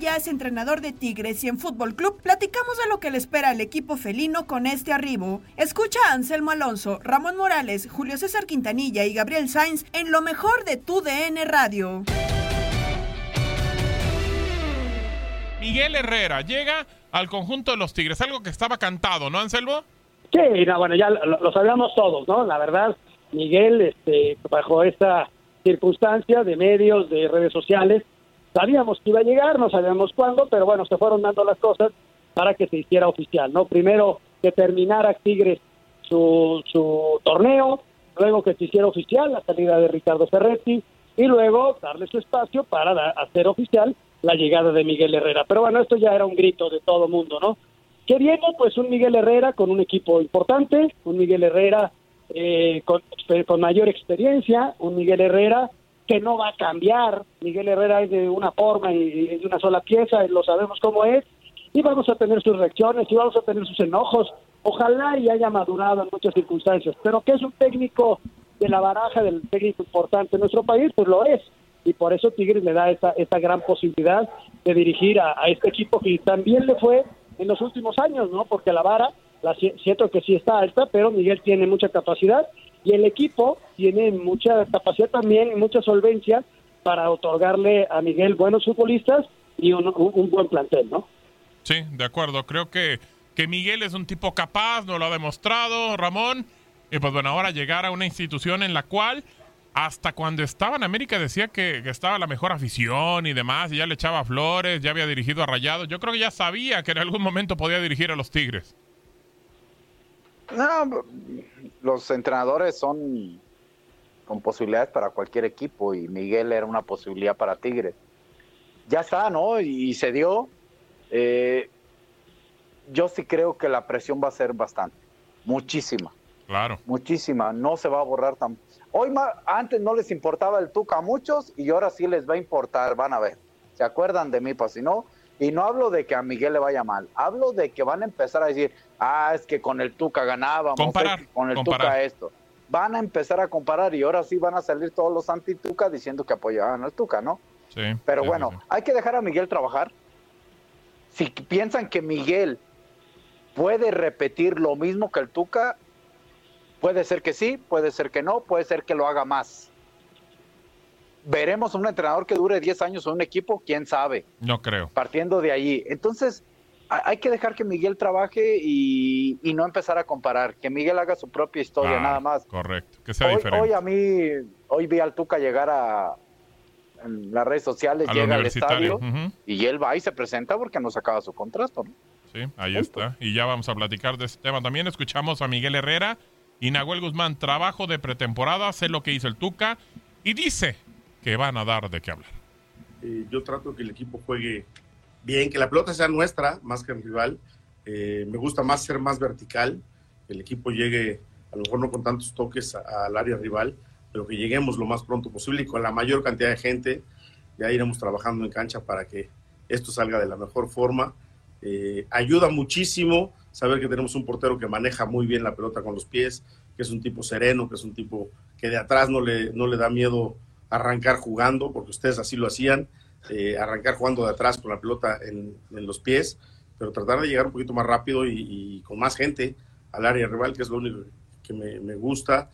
Ya es entrenador de Tigres y en Fútbol Club platicamos de lo que le espera al equipo felino con este arribo. Escucha a Anselmo Alonso, Ramón Morales, Julio César Quintanilla y Gabriel Sainz en lo mejor de tu DN Radio. Miguel Herrera llega al conjunto de los Tigres, algo que estaba cantado, ¿no, Anselmo? Sí, bueno, ya lo, sabíamos todos, ¿no? La verdad, Miguel, este, bajo esta circunstancia de medios, de redes sociales, Sabíamos que iba a llegar, no sabíamos cuándo, pero bueno, se fueron dando las cosas para que se hiciera oficial, ¿no? Primero que terminara Tigres su, su torneo, luego que se hiciera oficial la salida de Ricardo Ferretti y luego darle su espacio para hacer oficial la llegada de Miguel Herrera. Pero bueno, esto ya era un grito de todo mundo, ¿no? ¿Qué viene? Pues un Miguel Herrera con un equipo importante, un Miguel Herrera eh, con, con mayor experiencia, un Miguel Herrera que no va a cambiar. Miguel Herrera es de una forma y es de una sola pieza, lo sabemos cómo es, y vamos a tener sus reacciones y vamos a tener sus enojos. Ojalá y haya madurado en muchas circunstancias, pero que es un técnico de la baraja del técnico importante en nuestro país, pues lo es. Y por eso Tigres le da esta, esta gran posibilidad de dirigir a, este equipo que también le fue en los últimos años, ¿no? Porque la vara, la siento que sí está alta, pero Miguel tiene mucha capacidad y el equipo tiene mucha capacidad también mucha solvencia para otorgarle a Miguel buenos futbolistas y un, buen plantel, ¿no? Sí, de acuerdo. Creo que, que Miguel es un tipo capaz, nos lo ha demostrado, Ramón. Y pues bueno, ahora llegar a una institución en la cual hasta cuando estaba en América decía que, que, estaba la mejor afición y demás, y ya le echaba flores, ya había dirigido a Rayados. Yo creo que ya sabía que en algún momento podía dirigir a los Tigres. No, los entrenadores son con posibilidades para cualquier equipo y Miguel era una posibilidad para Tigres. Ya está, ¿no? Y, se dio. Eh, yo sí creo que la presión va a ser bastante, muchísima. Claro. Muchísima, no se va a borrar tan... Hoy antes no les importaba el Tuca a muchos y ahora sí les va a importar, van a ver. ¿Se acuerdan de mí? Pues si no, y no hablo de que a Miguel le vaya mal, hablo de que van a empezar a decir, ah, es que con el Tuca ganábamos, con el Tuca esto. Van a empezar a comparar y ahora sí van a salir todos los anti-Tuca diciendo que apoyaban al Tuca, ¿no? Sí. Pero bueno, hay que dejar a Miguel trabajar. Si piensan que Miguel puede repetir lo mismo que el Tuca, puede ser que sí, puede ser que no, puede ser que lo haga más veremos un entrenador que dure 10 años en un equipo, quién sabe. No creo. Partiendo de allí. Entonces, hay que dejar que Miguel trabaje y, no empezar a comparar, que Miguel haga su propia historia, ah, nada más. Correcto, que sea hoy, diferente. Hoy a mí, hoy vi al Tuca llegar a en las redes sociales, llega al estadio y él va y se presenta porque no sacaba su contrato, ¿no? Sí, ahí está. Y ya vamos a platicar de este tema también. Escuchamos a Miguel Herrera Y Nahuel Guzmán, trabajo de pretemporada, sé lo que hizo el Tuca y dice que van a dar de qué hablar. Eh, yo trato que el equipo juegue bien, que la pelota sea nuestra más que el rival. Eh, me gusta más ser más vertical, que el equipo llegue, a lo mejor no con tantos toques al área rival, pero que lleguemos lo más pronto posible y con la mayor cantidad de gente. Ya iremos trabajando en cancha para que esto salga de la mejor forma. Eh, ayuda muchísimo saber que tenemos un portero que maneja muy bien la pelota con los pies, que es un tipo sereno, que es un tipo que de atrás no le, no le da miedo arrancar jugando, porque ustedes así lo hacían, eh, arrancar jugando de atrás con la pelota en, los pies, pero tratar de llegar un poquito más rápido y, con más gente al área rival, que es lo único que me, gusta.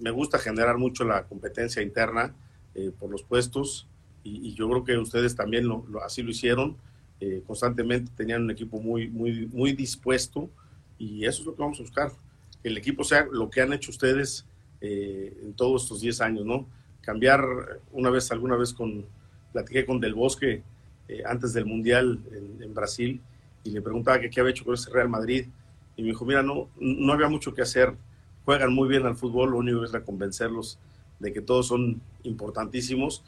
me gusta generar mucho la competencia interna eh, por los puestos y, yo creo que ustedes también lo, así lo hicieron. Eh, constantemente tenían un equipo muy, muy, muy dispuesto y eso es lo que vamos a buscar. Que el equipo sea lo que han hecho ustedes en todos estos 10 años, ¿no? Cambiar una vez, alguna vez con, platiqué con Del Bosque eh, antes del Mundial en, Brasil y le preguntaba qué había hecho con ese Real Madrid y me dijo, mira, no, no había mucho que hacer, juegan muy bien al fútbol, lo único que es convencerlos de que todos son importantísimos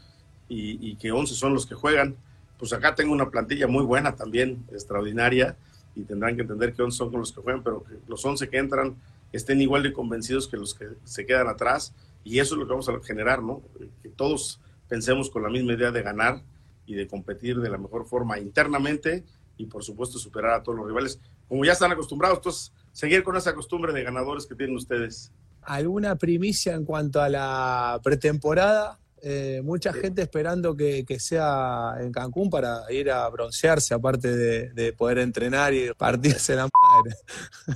y, que 11 son los que juegan. Pues acá tengo una plantilla muy buena también, extraordinaria, y tendrán que entender que 11 son con los que juegan, pero que los 11 que entran estén igual de convencidos que los que se quedan atrás y eso es lo que vamos a generar, ¿no? Que todos pensemos con la misma idea de ganar y de competir de la mejor forma internamente y por supuesto superar a todos los rivales. Como ya están acostumbrados, entonces seguir con esa costumbre de ganadores que tienen ustedes. ¿Alguna primicia en cuanto a la pretemporada? Eh, mucha gente esperando que, sea en Cancún para ir a broncearse, aparte de, poder entrenar y partirse la madre.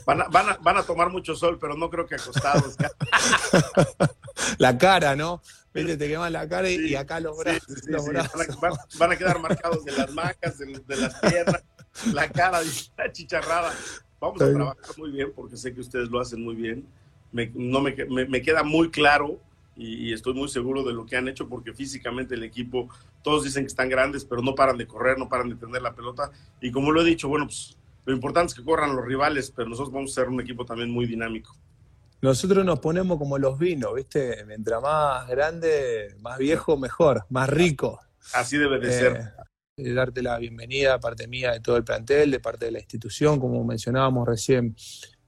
Van a, van, a, tomar mucho sol, pero no creo que acostados. la cara, ¿no? Vete, te queman la cara y, acá los brazos. Van, a, quedar marcados de las macas, de, las piernas, la cara chicharrada. Vamos a trabajar muy bien porque sé que ustedes lo hacen muy bien. Me, no me, me queda muy claro y, estoy muy seguro de lo que han hecho porque físicamente el equipo, todos dicen que están grandes, pero no paran de correr, no paran de tener la pelota. Y como lo he dicho, bueno, pues lo importante es que corran los rivales, pero nosotros vamos a ser un equipo también muy dinámico. Nosotros nos ponemos como los vinos, ¿viste? Mientras más grande, más viejo, mejor, más rico. Así debe de ser. Eh, darte la bienvenida, parte mía, de todo el plantel, de parte de la institución, como mencionábamos recién,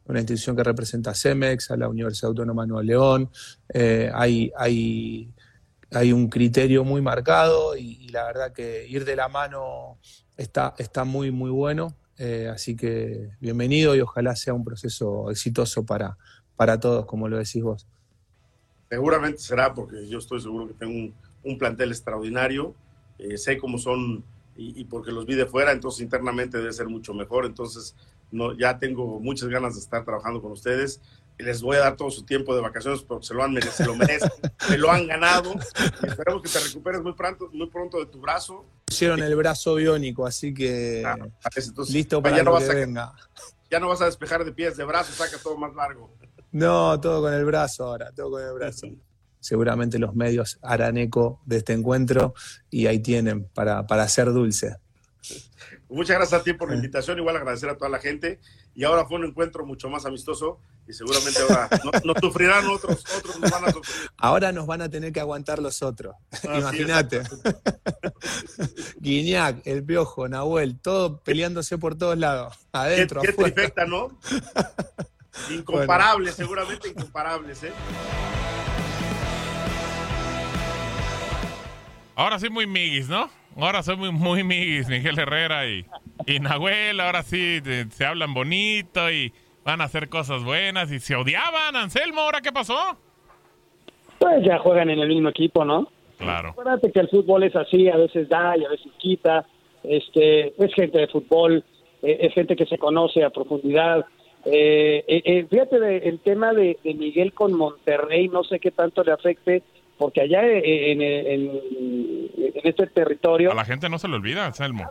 una institución que representa a CEMEX, a la Universidad Autónoma de Nuevo León. Eh, hay, hay, hay un criterio muy marcado y, la verdad que ir de la mano está, está muy, muy bueno. Eh, así que bienvenido y ojalá sea un proceso exitoso para, para todos, como lo decís vos. Seguramente será, porque yo estoy seguro que tengo un, plantel extraordinario. Eh, sé cómo son y, y, porque los vi de fuera, entonces internamente debe ser mucho mejor. Entonces, no, ya tengo muchas ganas de estar trabajando con ustedes. Les voy a dar todo su tiempo de vacaciones porque se lo, han, se lo merecen, se lo han ganado. esperemos que te recuperes muy pronto, muy pronto de tu brazo. Hicieron el brazo biónico, así que listo para ya no que venga. Ya no vas a despejar de pies, de brazo, saca todo más largo. No, todo con el brazo ahora, todo con el brazo. Seguramente los medios harán eco de este encuentro y ahí tienen para, para hacer dulce. Muchas gracias a ti por la invitación, igual agradecer a toda la gente. Y ahora fue un encuentro mucho más amistoso y seguramente ahora no, sufrirán otros, otros nos van a sufrir. Ahora nos van a tener que aguantar los otros. Imagínate. Guiñac, el Piojo, Nahuel, todo peleándose por todos lados. Adentro, Qué, qué ¿no? Incomparables, seguramente incomparables, ¿eh? Ahora sí muy miguis, ¿no? Ahora soy muy, muy Miguel Herrera y, y Nahuel. Ahora sí se hablan bonito y van a hacer cosas buenas. Y se odiaban, Anselmo. ¿Ahora qué pasó? Pues ya juegan en el mismo equipo, ¿no? Claro. Acuérdate que el fútbol es así, a veces da y a veces quita. Este, es gente de fútbol, eh, es gente que se conoce a profundidad. Eh, eh, fíjate el tema de, de Miguel con Monterrey, no sé qué tanto le afecte porque allá en, este territorio... A la gente no se le olvida, Selmo.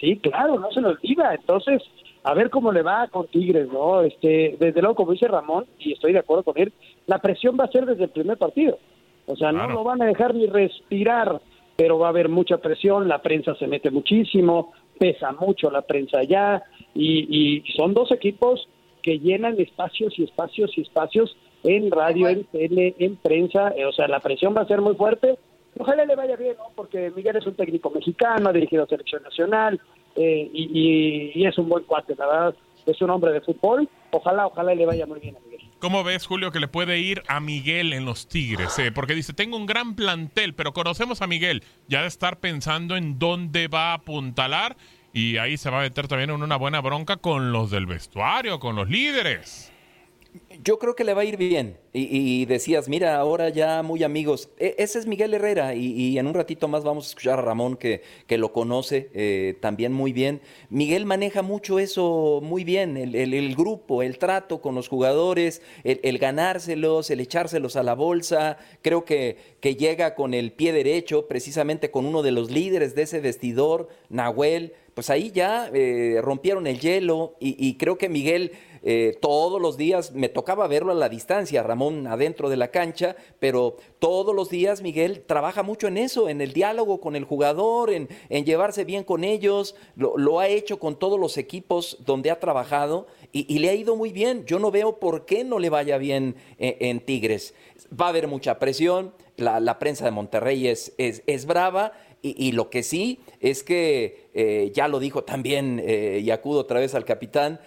Sí, claro, no se le olvida. Entonces, a ver cómo le va con Tigres, ¿no? Este, desde luego, como dice Ramón, y estoy de acuerdo con él, la presión va a ser desde el primer partido. O sea, no lo van a dejar ni respirar, pero va a haber mucha presión, la prensa se mete muchísimo, pesa mucho la prensa allá, y, y son dos equipos que llenan espacios y espacios y espacios en radio, en tele, en prensa, eh, o sea, la presión va a ser muy fuerte. Ojalá le vaya bien, ¿no? Porque Miguel es un técnico mexicano, ha dirigido a selección nacional eh, y, y, es un buen cuate, la verdad, es un hombre de fútbol. Ojalá, ojalá le vaya muy bien a Miguel. ¿Cómo ves, Julio, que le puede ir a Miguel en los Tigres? Eh? Porque dice, tengo un gran plantel, pero conocemos a Miguel. Ya de estar pensando en dónde va a apuntalar y ahí se va a meter también en una buena bronca con los del vestuario, con los líderes. Yo creo que le va a ir bien. Y, decías, mira, ahora ya muy amigos. E, ese es Miguel Herrera y, en un ratito más vamos a escuchar a Ramón que, que lo conoce eh, también muy bien. Miguel maneja mucho eso muy bien, el, grupo, el trato con los jugadores, el, ganárselos, el echárselos a la bolsa. Creo que, que llega con el pie derecho, precisamente con uno de los líderes de ese vestidor, Nahuel. Pues ahí ya eh, rompieron el hielo y creo que Miguel eh, todos los días, me tocaba verlo a la distancia, Ramón adentro de la cancha, pero todos los días Miguel trabaja mucho en eso, en el diálogo con el jugador, en, llevarse bien con ellos, lo, ha hecho con todos los equipos donde ha trabajado y, le ha ido muy bien. Yo no veo por qué no le vaya bien eh, en, Tigres. Va a haber mucha presión, la, prensa de Monterrey es, es, brava. Y, lo que sí es que eh, ya lo dijo también, y acudo otra vez al capitán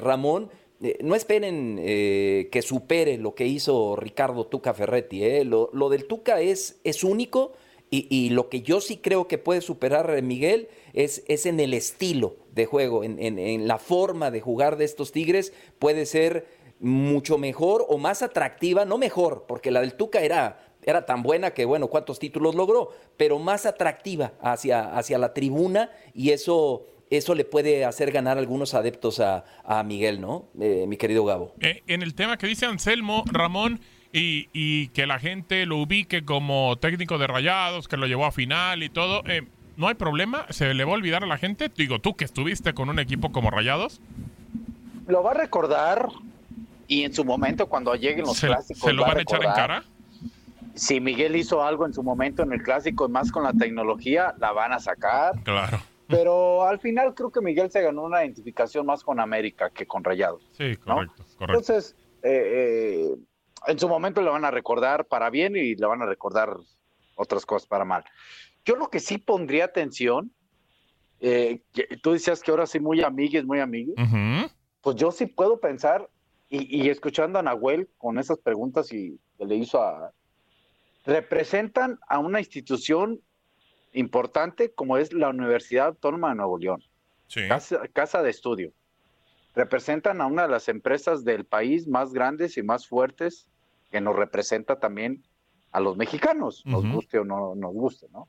Ramón, eh, no esperen eh, que supere lo que hizo Ricardo Tuca Ferretti. Eh. Lo, del Tuca es, es único y, lo que yo sí creo que puede superar Miguel es, es en el estilo de juego, en, la forma de jugar de estos Tigres. Puede ser mucho mejor o más atractiva, no mejor, porque la del Tuca era, era tan buena que, bueno, cuántos títulos logró, pero más atractiva hacia, hacia la tribuna y eso eso le puede hacer ganar algunos adeptos a, Miguel, ¿no? Eh, mi querido Gabo. Eh, en el tema que dice Anselmo, Ramón, y, que la gente lo ubique como técnico de rayados, que lo llevó a final y todo, eh, ¿no hay problema? ¿Se le va a olvidar a la gente? Digo, tú que estuviste con un equipo como rayados. Lo va a recordar y en su momento cuando lleguen los clásicos. ¿Se lo van a echar en cara? Si Miguel hizo algo en su momento en el clásico, más con la tecnología, la van a sacar. Claro. Pero al final creo que Miguel se ganó una identificación más con América que con Rayados. Sí, correcto. Entonces, eh, eh, en su momento le van a recordar para bien y le van a recordar otras cosas para mal. Yo lo que sí pondría atención, eh, tú decías que ahora sí muy amigues, muy amigues, pues yo sí puedo pensar, y, y, escuchando a Nahuel con esas preguntas y que le hizo a... Representan a una institución importante como es la Universidad Autónoma de Nuevo León, casa, de estudio. Representan a una de las empresas del país más grandes y más fuertes que nos representa también a los mexicanos, nos guste o no nos guste, ¿no?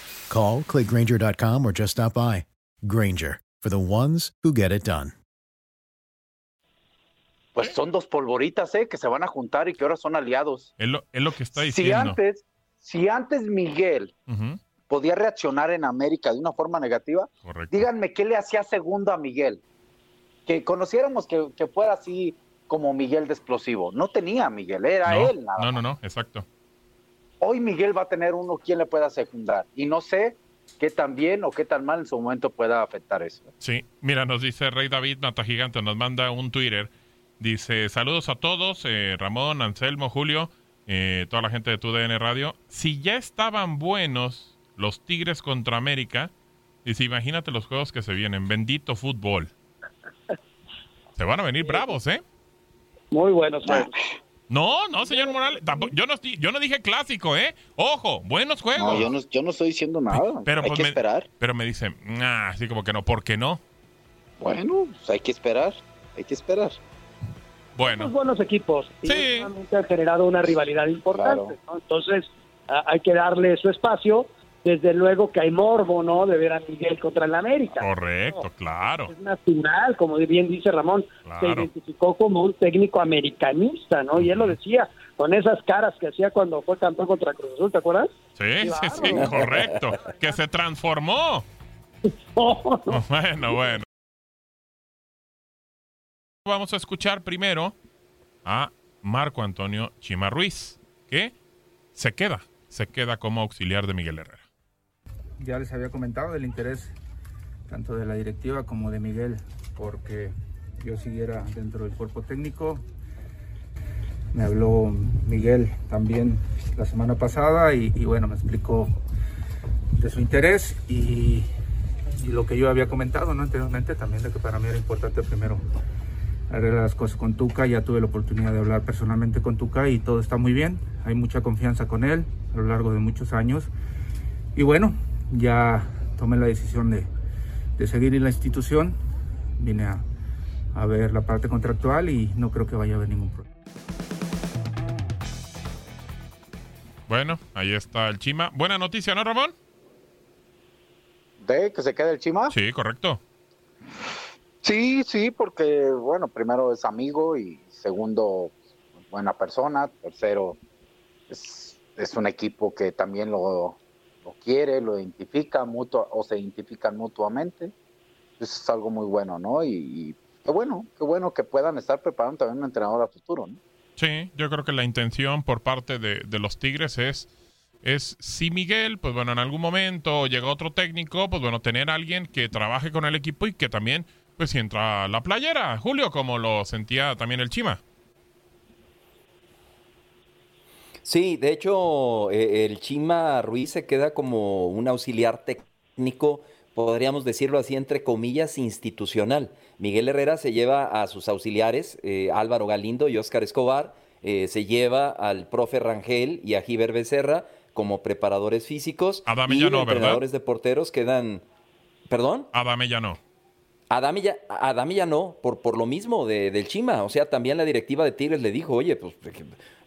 Call, clickgranger.com, or just stop by. Granger, for the ones who get it done. Pues son dos polvoritas, ¿eh? Que se van a juntar y que ahora son aliados. Es lo, es lo que está Si diciendo. antes, si antes Miguel podía reaccionar en América de una forma negativa, Correcto. díganme qué le hacía segundo a Miguel. Que conociéramos que, que fuera así como Miguel de explosivo. No tenía a Miguel, era no, él nada no, no, no, exacto. Hoy Miguel va a tener uno quien le pueda secundar. Y no sé qué tan bien o qué tan mal en su momento pueda afectar eso. Sí, mira, nos dice Rey David Mata Gigante, nos manda un Twitter. Dice, saludos a todos, eh, Ramón, Anselmo, Julio, eh, toda la gente de TUDN Radio. Si ya estaban buenos los Tigres contra América, dice, imagínate los juegos que se vienen, bendito fútbol. Se van a venir bravos, ¿eh? Muy buenos juegos. No, no, señor Morales, tampoco- yo, no, yo no dije clásico, ¿eh? Ojo, buenos juegos. No, yo no, yo no estoy diciendo nada. Pero, hay pues, que me, esperar. pero me dice, "Nah", así como que no, ¿por qué no? Bueno, pues hay que esperar. Hay que esperar. Bueno. Muy buenos equipos. Y últimamente han generado una rivalidad importante. ¿no? Entonces, a- hay que darle su espacio. Desde luego que hay morbo, ¿no? De ver a Miguel contra el América. Correcto, claro. Es natural, como bien dice Ramón, se identificó como un técnico americanista, ¿no? Y él lo decía, con esas caras que hacía cuando fue campeón contra Cruz Azul, ¿te acuerdas? Sí, sí, sí, correcto. Que se transformó. Bueno, bueno. Vamos a escuchar primero a Marco Antonio Chima Ruiz, que se queda, se queda como auxiliar de Miguel Herrera. Ya les había comentado del interés tanto de la directiva como de Miguel porque yo siguiera dentro del cuerpo técnico. Me habló Miguel también la semana pasada y, bueno, me explicó de su interés y, y lo que yo había comentado anteriormente también de que para mí era importante primero arreglar las cosas con Tuca. Ya tuve la oportunidad de hablar personalmente con Tuca y todo está muy bien. Hay mucha confianza con él a lo largo de muchos años. Y bueno, ya tomé la decisión de, de seguir en la institución. Vine a, a ver la parte contractual y no creo que vaya a haber ningún problema. Bueno, ahí está el Chima. Buena noticia, ¿no, Ramón? ¿De que se quede el Chima? Sí, correcto. Sí, sí, porque, bueno, primero es amigo y segundo, buena persona. Tercero, es, es un equipo que también lo, lo quiere, lo identifica mutua, o se identifican mutuamente. Eso es algo muy bueno, ¿no? Y, qué bueno, qué bueno que puedan estar preparando también un entrenador a futuro, ¿no? Sí, yo creo que la intención por parte de, de los Tigres es, es si Miguel, pues bueno, en algún momento llega otro técnico, pues bueno, tener alguien que trabaje con el equipo y que también, pues si entra a la playera, Julio, como lo sentía también el Chima. Sí, de hecho, eh, el Chima Ruiz se queda como un auxiliar técnico, podríamos decirlo así, entre comillas, institucional. Miguel Herrera se lleva a sus auxiliares, eh, Álvaro Galindo y Óscar Escobar, eh, se lleva al profe Rangel y a Giver Becerra como preparadores físicos. Adame y ya no, ¿verdad? entrenadores de porteros quedan... ¿Perdón? Adame ya no. Adame ya no, por, por lo mismo de- del Chima. O sea, también la directiva de Tigres le dijo, oye, pues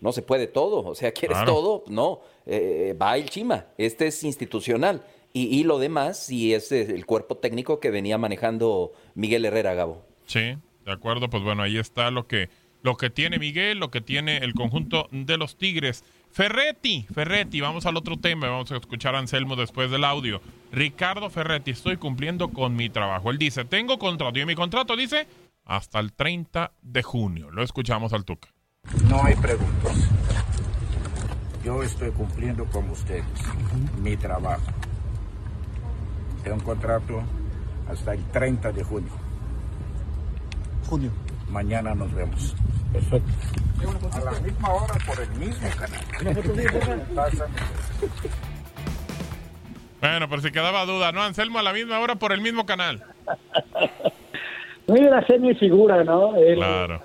no se puede todo. O sea, ¿quieres Claro. todo? No, eh, va el Chima. Este es institucional. Y, y lo demás, sí es eh, el cuerpo técnico que venía manejando Miguel Herrera, Gabo. Sí, de acuerdo, pues bueno, ahí está lo que, lo que tiene Miguel, lo que tiene el conjunto de los Tigres. Ferretti, Ferretti, vamos al otro tema, vamos a escuchar a Anselmo después del audio. Ricardo Ferretti, estoy cumpliendo con mi trabajo. Él dice, tengo contrato y mi contrato dice hasta el 30 de junio. Lo escuchamos al Tuca. No hay preguntas. Yo estoy cumpliendo con ustedes mi trabajo. Tengo un contrato hasta el 30 de junio. Junio. Mañana nos vemos. Perfecto. A la misma hora por el mismo canal. Bueno, por si quedaba duda, ¿no? Anselmo a la misma hora por el mismo canal. No hay una serie figura, ¿no? Él Claro.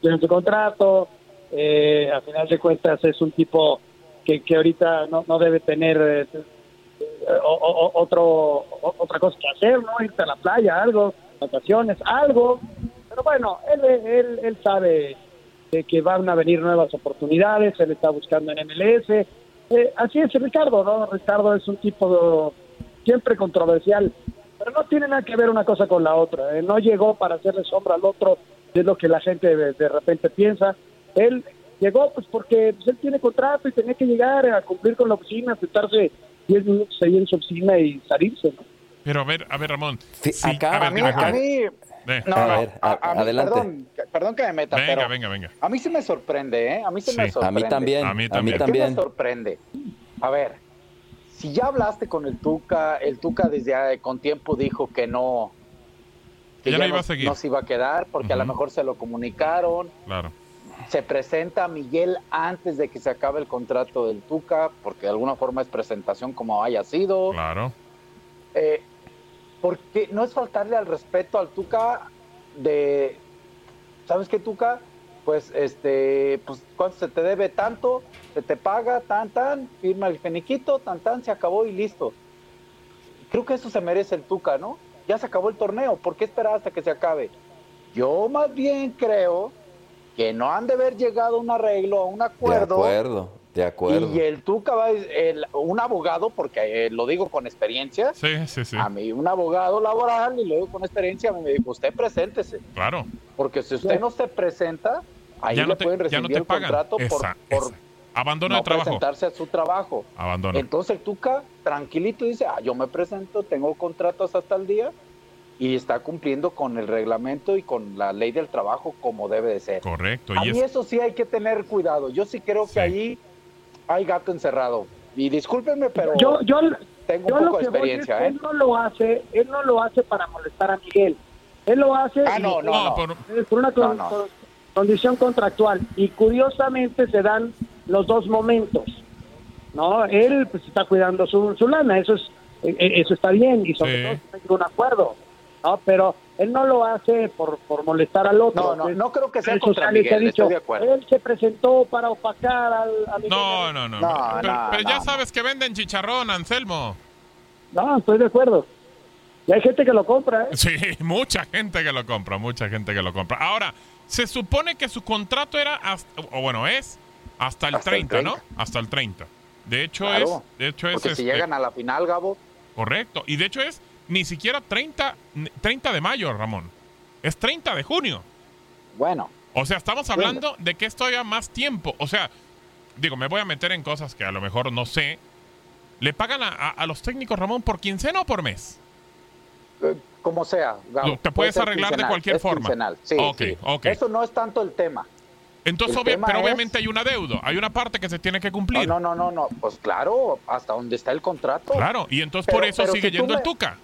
tiene su contrato, eh, a final de cuentas es un tipo que, que ahorita no, no debe tener eh, o- o- otro o- otra cosa que hacer, ¿no? Irse a la playa, algo, vacaciones, algo. Pero bueno, él, él, él sabe de que van a venir nuevas oportunidades, él está buscando en MLS. Eh, así es Ricardo, ¿no? Ricardo es un tipo siempre controversial, pero no tiene nada que ver una cosa con la otra. ¿eh? No llegó para hacerle sombra al otro, es lo que la gente de, de repente piensa. Él llegó pues porque pues, él tiene contrato y tenía que llegar a cumplir con la oficina, sentarse 10 minutos ahí en su oficina y salirse. ¿no? Pero a ver, a ver, Ramón. Sí, sí, acá- a ver, A mí, dime, a mí- No, a ver. a- a mí, adelante. Perdón, que- perdón que me meta, Venga, pero venga, venga. a mí se me sorprende, ¿eh? A mí se me Sí. sorprende. A mí también. A mí también. ¿Qué también. me sorprende? A ver, si ya hablaste con el Tuca, el Tuca desde ah, con tiempo dijo que no, que Ya ya, no iba a seguir. no se iba a quedar porque a lo mejor se lo comunicaron. Claro. Se presenta a Miguel antes de que se acabe el contrato del Tuca, porque de alguna forma es presentación como haya sido. Claro. Eh, porque no es faltarle al respeto al Tuca de, ¿sabes qué Tuca? Pues este, pues cuánto se te debe tanto, se te paga tan tan, firma el feniquito, tan tan, se acabó y listo. Creo que eso se merece el Tuca, ¿no? Ya se acabó el torneo, ¿por qué esperar hasta que se acabe? Yo más bien creo que no han de haber llegado a un arreglo, a un De acuerdo. De acuerdo. Y el Tuca va, el- un abogado, porque eh, lo digo con experiencia, Sí, sí, sí. a mí un abogado laboral y lo digo con experiencia, me dijo, usted preséntese, Claro. porque si usted no se presenta, ahí Ya le no te, pueden ya recibir no te el pagan. contrato por, Esa, por esa. Abandono no de trabajo. presentarse a su trabajo. Abandono. Entonces el Tuca, tranquilito, dice, ah, yo me presento, tengo contratos hasta el día y está cumpliendo con el reglamento y con la ley del trabajo como debe de ser. Correcto. A Y mí es, eso sí hay que tener cuidado. Yo sí creo Sí. que ahí hay gato encerrado. Y discúlpenme, pero Yo, yo, tengo yo un lo poco de es experiencia, ¿eh? él no lo hace, él no lo hace para molestar a Miguel. Él lo hace Ah, no, no, no. por- una con- con- condición contractual y curiosamente se dan los dos momentos. No, él pues está cuidando su, su lana, eso es eh, eh, eso está bien y sobre Sí. todo hay un acuerdo. No, pero él no lo hace por, por molestar al otro. No, no, Pues, no creo que sea contra Miguel, dicho, estoy de acuerdo. Él se presentó para opacar al, a Miguel. no, no, no. No, pero no, pero ya no. sabes que venden chicharrón, Anselmo. No, estoy de acuerdo. Y hay gente que lo compra, ¿eh? Sí, mucha gente que lo compra, mucha gente que lo compra. Ahora, se supone que su contrato era, hasta, o bueno, es hasta el, Hasta el 30, ¿no? 30. Hasta el 30. De hecho Claro, es, de hecho es, Porque si este, llegan a la final, Gabo, correcto. Y de hecho es ni siquiera 30, 30 de mayo, Ramón. Es 30 de junio. bueno, O sea, estamos Bueno. hablando de que esto ya más tiempo. O sea, digo, me voy a meter en cosas que a lo mejor no sé. ¿Le pagan a, a- a los técnicos, Ramón, por quincena o por mes? eh, como sea, Gabo. Te puede puedes arreglar de cualquier es forma. Sí, Ok, sí. Eso no es tanto el tema. Entonces, obvia- pero es- obviamente hay un adeudo, hay una parte que se tiene que cumplir. No, no, no, no, pues claro, hasta donde está el contrato. Claro, y entonces Pero- por eso sigue si yendo el Tuca.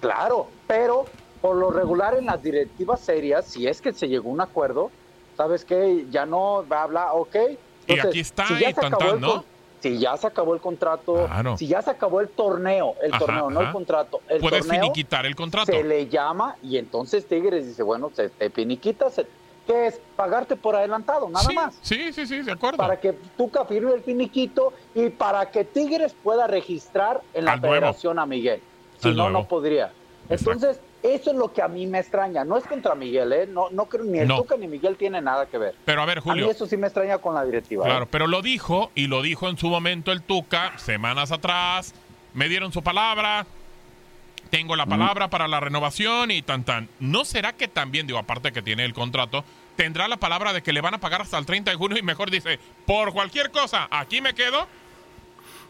Claro, pero por lo regular en las directivas serias, si es que se llegó a un acuerdo, ¿sabes qué? Ya no va a hablar, ok. Y aquí está, si ya se acabó el ¿no? Si ya se acabó el contrato, si ya se acabó el torneo, el Ajá, torneo, no el contrato, el Puedes torneo, finiquitar el contrato. se le llama y entonces Tigres dice, bueno, se te finiquita, se- ¿qué es? Pagarte por adelantado, nada sí, más. Sí, sí, sí, de acuerdo. Para que Tuca firme el finiquito y para que Tigres pueda registrar en la Al nuevo. federación a Miguel. Si no, no podría. Entonces, eso es lo que a mí me extraña. No es contra Miguel, ¿eh? No, no creo ni el No. Tuca ni Miguel tiene nada que ver. Pero a ver, A Julio. mí eso sí me extraña con la directiva. ¿eh? Claro, pero lo dijo y lo dijo en su momento el Tuca semanas atrás. Me dieron su palabra. Tengo la palabra para la renovación y tan tan. ¿No será que también, digo, aparte que tiene el contrato, tendrá la palabra de que le van a pagar hasta el 30 de junio y mejor dice, por cualquier cosa, aquí me quedo?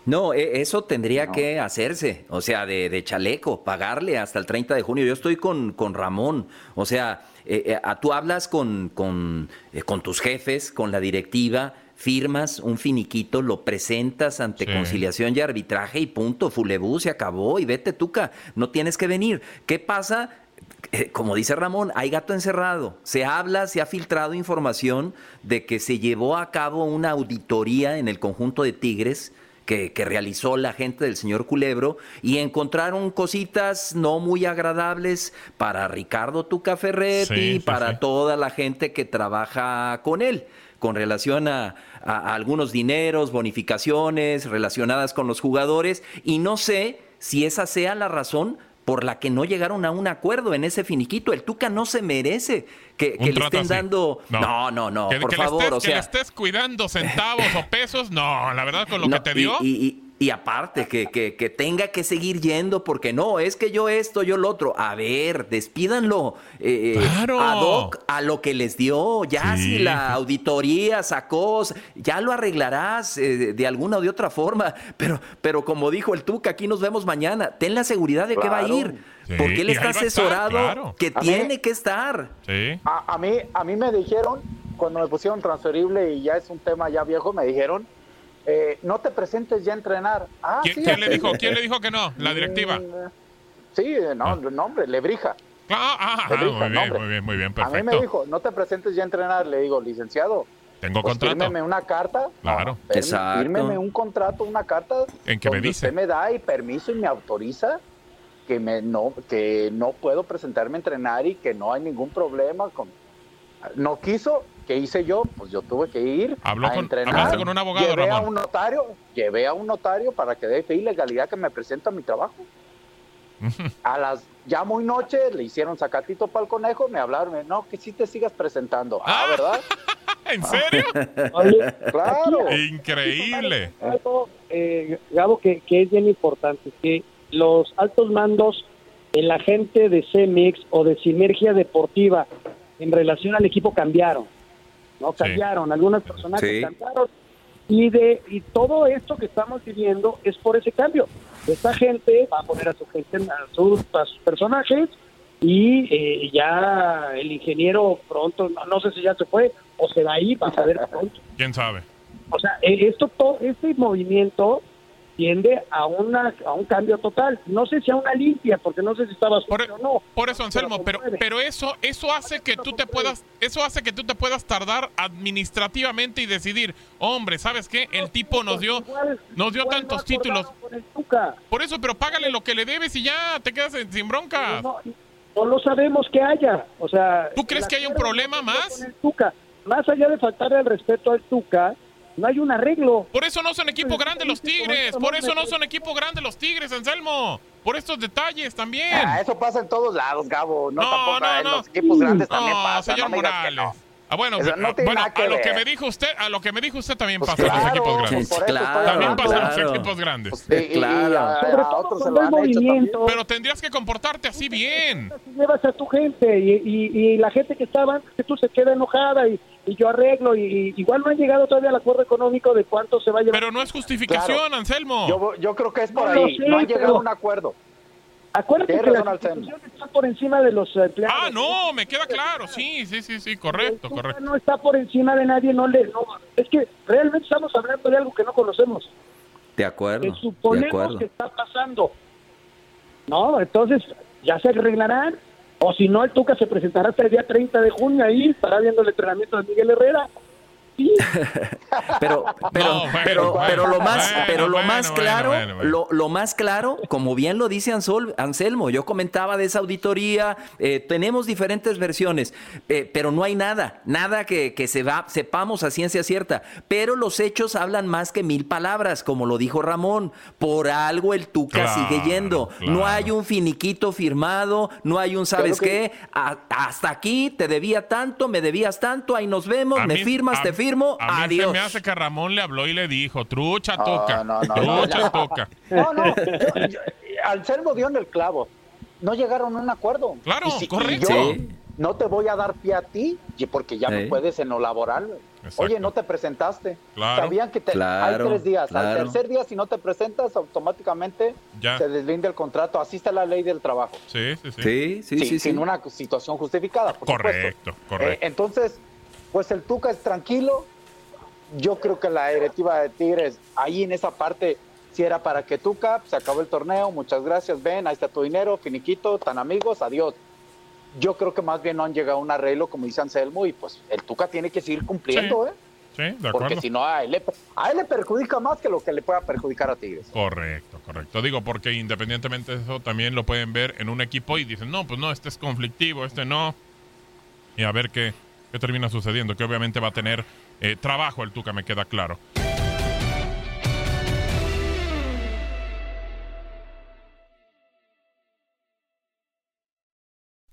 No, e- eso tendría que hacerse, o sea, de, de chaleco, pagarle hasta el 30 de junio. Yo estoy con, con Ramón, o sea, eh, eh, a- tú hablas con, con, eh, con tus jefes, con la directiva, firmas un finiquito, lo presentas ante Sí. conciliación y arbitraje y punto, fulebú, se acabó y vete tuca, no tienes que venir. ¿Qué pasa? Eh, Como dice Ramón, hay gato encerrado. Se habla, se ha filtrado información de que se llevó a cabo una auditoría en el conjunto de Tigres que, que realizó la gente del señor Culebro y encontraron cositas no muy agradables para Ricardo Tuca Ferretti, Sí, sí, para sí. toda la gente que trabaja con él con relación a, a- a algunos dineros, bonificaciones relacionadas con los jugadores y no sé si esa sea la razón por la que no llegaron a un acuerdo en ese finiquito. El Tuca no se merece que, que le estén dando. No, no, no, por favor. Le estés, o sea... que le estés cuidando centavos o pesos, no, la verdad, con lo que te dio. y, y aparte, que, que, que, tenga que seguir yendo porque no, es que yo esto, yo lo otro. A ver, despídanlo eh, eh claro. ad hoc a lo que les dio. Ya sí. si la auditoría sacó, ya lo arreglarás eh, de alguna o de otra forma. Pero, pero como dijo el Tuca, aquí nos vemos mañana. Ten la seguridad de claro. que va a ir. Sí. Porque él está asesorado estar, claro. que a tiene mí, que estar. Sí. A, a, mí, a mí me dijeron, cuando me pusieron transferible y ya es un tema ya viejo, me dijeron eh, no te presentes ya a entrenar. Ah, ¿Quién, sí, ¿quién le dijo, ¿Quién le dijo que no? ¿La directiva? Sí, no, ah. nombre, Lebrija. Ah, ah, Lebrija, muy, bien, nombre. muy bien, muy bien, perfecto. A mí me dijo, no te presentes ya a entrenar. Le digo, licenciado. Tengo pues contrato. Fírmeme una carta. Claro. No. Fírmeme un contrato, una carta. En que me dice. Usted me da y permiso y me autoriza que, me, no, que no puedo presentarme a entrenar y que no hay ningún problema con... No quiso, ¿Qué hice yo? Pues yo tuve que ir Habló a con, entrenar. con un abogado, llevé Ramón. a un notario, llevé a un notario para que dé fe y legalidad que me presenta mi trabajo. a las ya muy noche le hicieron sacatito para el conejo, me hablaron, no, que sí te sigas presentando. Ah, ¿verdad? ¿En serio? Claro. Increíble. Algo, eh, Gabo, que, que es bien importante, que los altos mandos, el agente de CEMEX o de Sinergia Deportiva en relación al equipo cambiaron, ¿no? Cambiaron, sí. algunas personas sí. cambiaron y de y todo esto que estamos viviendo es por ese cambio. Esta gente va a poner a su gente, a sus, a sus personajes y eh, ya el ingeniero pronto, no, no, sé si ya se fue o se va a ir, va a saber pronto. ¿Quién sabe? O sea, esto, todo, este movimiento tiende a una a un cambio total. No sé si a una limpia, porque no sé si estabas por, o no. Por eso, Anselmo, pero pero eso eso hace que tú te puedas eso hace que tú te puedas tardar administrativamente y decidir, hombre, ¿sabes qué? El tipo nos dio nos dio tantos títulos. Por eso, pero págale lo que le debes y ya te quedas sin broncas. No, no, lo sabemos que haya, o sea, ¿Tú crees que hay un problema más? Más allá de faltarle el respeto al Tuca, no hay un arreglo. Por eso no son equipo grande los Tigres. Por eso no son equipo grande los Tigres, Anselmo. Por estos detalles también. Ah, eso pasa en todos lados, Gabo. No, no tampoco no, en no. los equipos grandes también pasa. Señor no Morales. Ah, bueno, bueno a lo que me dijo usted, a lo que me dijo usted también pues pasa claro, en los equipos grandes. Pues claro, también pasa claro. en los equipos grandes. Pues, y, claro. A, Sobre a todo otros se cuando lo han hecho. Pero tendrías que comportarte así bien. Llevas a tu gente y, y, y la gente que estaba, que tú se queda enojada y, y yo arreglo y, y igual no han llegado todavía al acuerdo económico de cuánto se va a llevar. Pero no es justificación, Claro. Anselmo. Yo, yo creo que es por No ahí. sé, no han llegado pero- a un acuerdo. Acuérdate que la razón, Anselmo. institución está por encima de los empleados. Ah, no, me queda claro. Sí, sí, sí, sí, correcto, correcto. No está por encima de nadie, no le, no, es que realmente estamos hablando de algo que no conocemos, De acuerdo. que De suponemos acuerdo. que está pasando. No, entonces ya se arreglarán, o si no, el Tuca se presentará hasta el día 30 de junio ahí, estará viendo el entrenamiento de Miguel Herrera. Sí, Pero, pero, No, bueno, pero, bueno, pero lo más, bueno, pero lo bueno, más claro, bueno, bueno. Lo, lo más claro, como bien lo dice Ansol- Anselmo, yo comentaba de esa auditoría, eh, tenemos diferentes versiones, eh, pero no hay nada, nada que, que se va, sepamos a ciencia cierta. Pero los hechos hablan más que mil palabras, como lo dijo Ramón. Por algo el Tuca Claro, sigue yendo. No hay un finiquito firmado, no hay un, ¿sabes que- qué? A- hasta aquí te debía tanto, me debías tanto, ahí nos vemos, A me mí- firmas, a- te firmo, A mí adiós. se me hace que Ramón le habló y le dijo, trucha No, toca, no, no, trucha no. toca. No, no. yo- yo- Anselmo dio en el clavo. No llegaron a un acuerdo. Claro, si- correcto. yo Sí. no te voy a dar pie a ti porque ya Sí. no puedes en lo laboral. Exacto. Oye, no te presentaste. Claro. Sabían que te- Claro, hay tres días. claro. Al tercer día, si no te presentas, automáticamente Ya. se deslinda el contrato. Así está la ley del trabajo. Sí, sí, sí. Sí, sí, Sí, sí, sí. sin una situación justificada. Por Correcto, supuesto. correcto. Eh, entonces, pues el Tuca es tranquilo. Yo creo que la directiva de Tigres, ahí en esa parte, si era para que Tuca, se acabó el torneo, muchas gracias, ven, ahí está tu dinero, finiquito, tan amigos, adiós. Yo creo que más bien no han llegado a un arreglo, como dice Anselmo, y pues el Tuca tiene que seguir cumpliendo, Sí. ¿eh? Sí, de Porque acuerdo. si no, a él, le, a él le perjudica más que lo que le pueda perjudicar a Tigres. Correcto, correcto. Digo, porque independientemente de eso, también lo pueden ver en un equipo y dicen, no, pues no, este es conflictivo, este no. Y a ver qué, qué termina sucediendo, que obviamente va a tener eh, trabajo el Tuca, me queda claro.